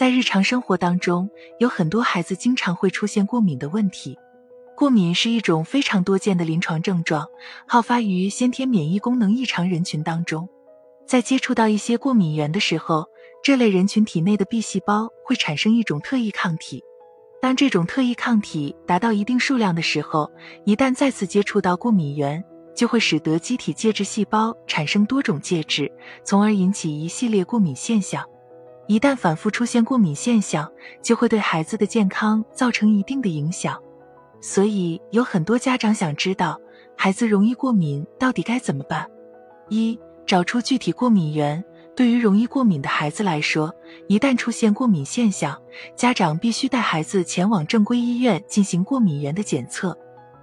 在日常生活当中，有很多孩子经常会出现过敏的问题。过敏是一种非常多见的临床症状，好发于先天免疫功能异常人群当中。在接触到一些过敏源的时候，这类人群体内的 B 细胞会产生一种特异抗体。当这种特异抗体达到一定数量的时候，一旦再次接触到过敏源，就会使得机体介质细胞产生多种介质，从而引起一系列过敏现象。一旦反复出现过敏现象，就会对孩子的健康造成一定的影响。所以有很多家长想知道，孩子容易过敏到底该怎么办？一、找出具体过敏源。对于容易过敏的孩子来说，一旦出现过敏现象，家长必须带孩子前往正规医院进行过敏源的检测。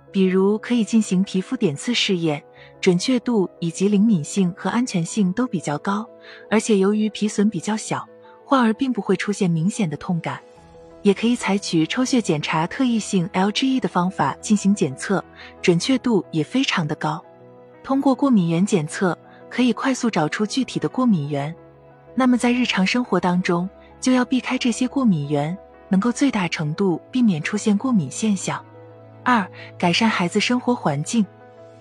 比如可以进行皮肤点刺试验，准确度以及灵敏性和安全性都比较高，而且由于皮损比较小，患儿并不会出现明显的痛感。也可以采取抽血检查特异性 LGE 的方法进行检测，准确度也非常的高。通过过敏原检测，可以快速找出具体的过敏源。那么在日常生活当中，就要避开这些过敏源，能够最大程度避免出现过敏现象。二、改善孩子生活环境。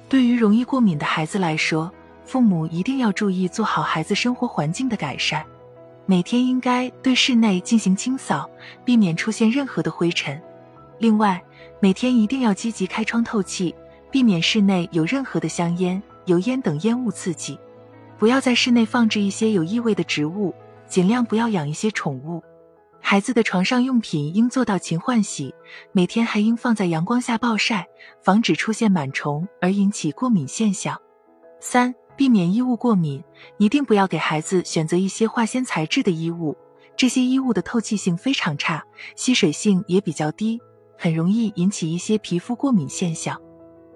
对于容易过敏的孩子来说，父母一定要注意做好孩子生活环境的改善。每天应该对室内进行清扫，避免出现任何的灰尘。另外，每天一定要积极开窗透气，避免室内有任何的香烟、油烟等烟雾刺激。不要在室内放置一些有异味的植物，尽量不要养一些宠物。孩子的床上用品应做到勤换洗，每天还应放在阳光下暴晒，防止出现螨虫而引起过敏现象。三。避免衣物过敏，一定不要给孩子选择一些化纤材质的衣物，这些衣物的透气性非常差，吸水性也比较低，很容易引起一些皮肤过敏现象。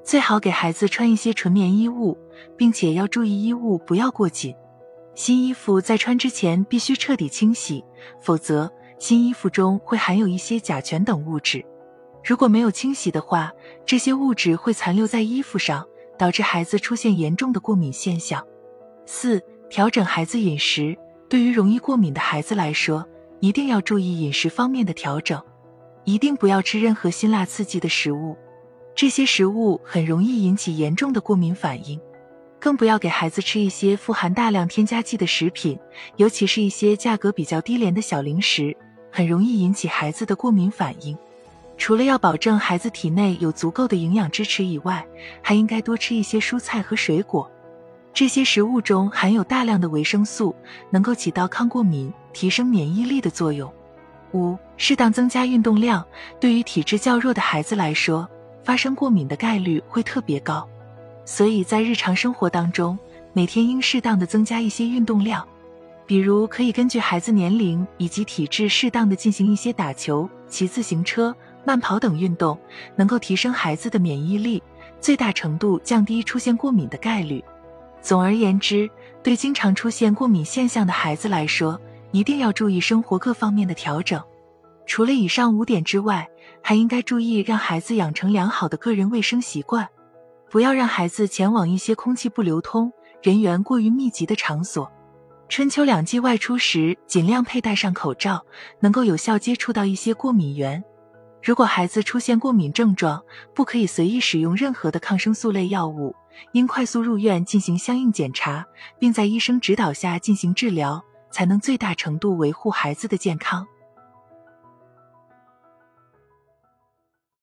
最好给孩子穿一些纯棉衣物，并且要注意衣物不要过紧。新衣服在穿之前必须彻底清洗，否则新衣服中会含有一些甲醛等物质。如果没有清洗的话，这些物质会残留在衣服上。导致孩子出现严重的过敏现象。四、调整孩子饮食。对于容易过敏的孩子来说，一定要注意饮食方面的调整，一定不要吃任何辛辣刺激的食物，这些食物很容易引起严重的过敏反应。更不要给孩子吃一些富含大量添加剂的食品，尤其是一些价格比较低廉的小零食，很容易引起孩子的过敏反应。除了要保证孩子体内有足够的营养支持以外，还应该多吃一些蔬菜和水果。这些食物中含有大量的维生素，能够起到抗过敏、提升免疫力的作用。五、适当增加运动量。对于体质较弱的孩子来说，发生过敏的概率会特别高，所以在日常生活当中，每天应适当的增加一些运动量。比如，可以根据孩子年龄以及体质，适当的进行一些打球、骑自行车。慢跑等运动能够提升孩子的免疫力，最大程度降低出现过敏的概率。总而言之，对经常出现过敏现象的孩子来说，一定要注意生活各方面的调整。除了以上五点之外，还应该注意让孩子养成良好的个人卫生习惯，不要让孩子前往一些空气不流通、人员过于密集的场所。春秋两季外出时，尽量佩戴上口罩，能够有效接触到一些过敏源。如果孩子出现过敏症状，不可以随意使用任何的抗生素类药物，应快速入院进行相应检查，并在医生指导下进行治疗，才能最大程度维护孩子的健康。